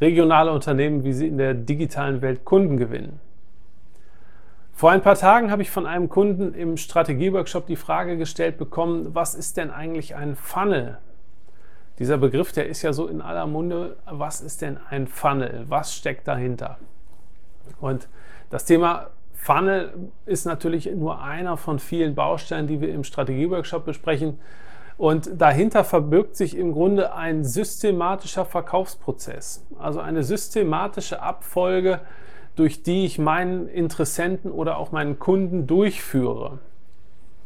regionale Unternehmen, wie sie in der digitalen Welt Kunden gewinnen. Vor ein paar Tagen habe ich von einem Kunden im Strategieworkshop die Frage gestellt bekommen, was ist denn eigentlich ein Funnel? Dieser Begriff, der ist ja so in aller Munde. Was ist denn ein Funnel? Was steckt dahinter? Und das Thema Funnel ist natürlich nur einer von vielen Bausteinen, die wir im Strategieworkshop besprechen. Und dahinter verbirgt sich im Grunde ein systematischer Verkaufsprozess, also eine systematische Abfolge, durch die ich meinen Interessenten oder auch meinen Kunden durchführe.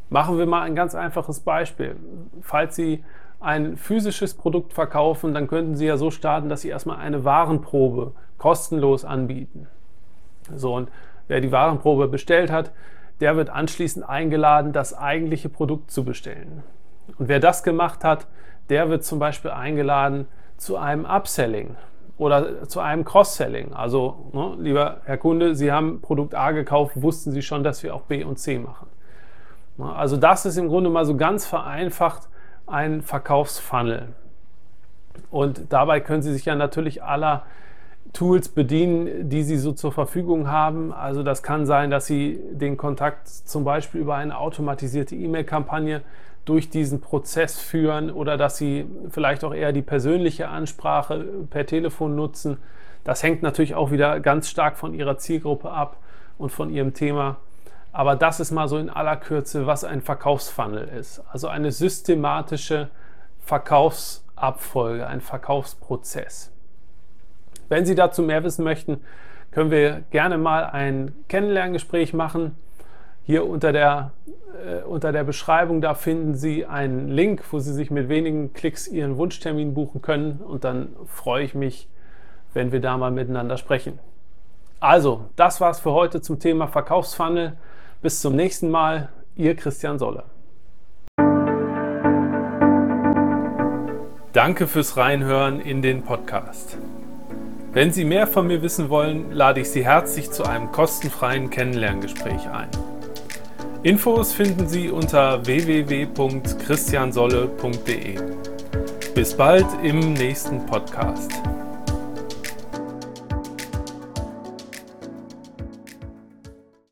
Machen wir mal ein ganz einfaches Beispiel. Falls Sie ein physisches Produkt verkaufen, dann könnten Sie ja so starten, dass Sie erstmal eine Warenprobe kostenlos anbieten. So, und wer die Warenprobe bestellt hat, der wird anschließend eingeladen, das eigentliche Produkt zu bestellen. Und wer das gemacht hat, der wird zum Beispiel eingeladen zu einem Upselling oder zu einem Cross-Selling. Also, ne, lieber Herr Kunde, Sie haben Produkt A gekauft, wussten Sie schon, dass wir auch B und C machen. Ne, also das ist im Grunde mal so ganz vereinfacht ein Verkaufsfunnel. Und dabei können Sie sich ja natürlich aller Tools bedienen, die Sie so zur Verfügung haben. Also das kann sein, dass Sie den Kontakt zum Beispiel über eine automatisierte E-Mail-Kampagne durch diesen Prozess führen oder dass Sie vielleicht auch eher die persönliche Ansprache per Telefon nutzen. Das hängt natürlich auch wieder ganz stark von Ihrer Zielgruppe ab und von Ihrem Thema. Aber das ist mal so in aller Kürze, was ein Verkaufsfunnel ist. Also eine systematische Verkaufsabfolge, ein Verkaufsprozess. Wenn Sie dazu mehr wissen möchten, können wir gerne mal ein Kennenlerngespräch machen. Hier unter der, äh, unter der Beschreibung, da finden Sie einen Link, wo Sie sich mit wenigen Klicks Ihren Wunschtermin buchen können. Und dann freue ich mich, wenn wir da mal miteinander sprechen. Also, das war's für heute zum Thema Verkaufsfunnel. Bis zum nächsten Mal, Ihr Christian Solle. Danke fürs Reinhören in den Podcast. Wenn Sie mehr von mir wissen wollen, lade ich Sie herzlich zu einem kostenfreien Kennenlerngespräch ein. Infos finden Sie unter www.christiansolle.de. Bis bald im nächsten Podcast.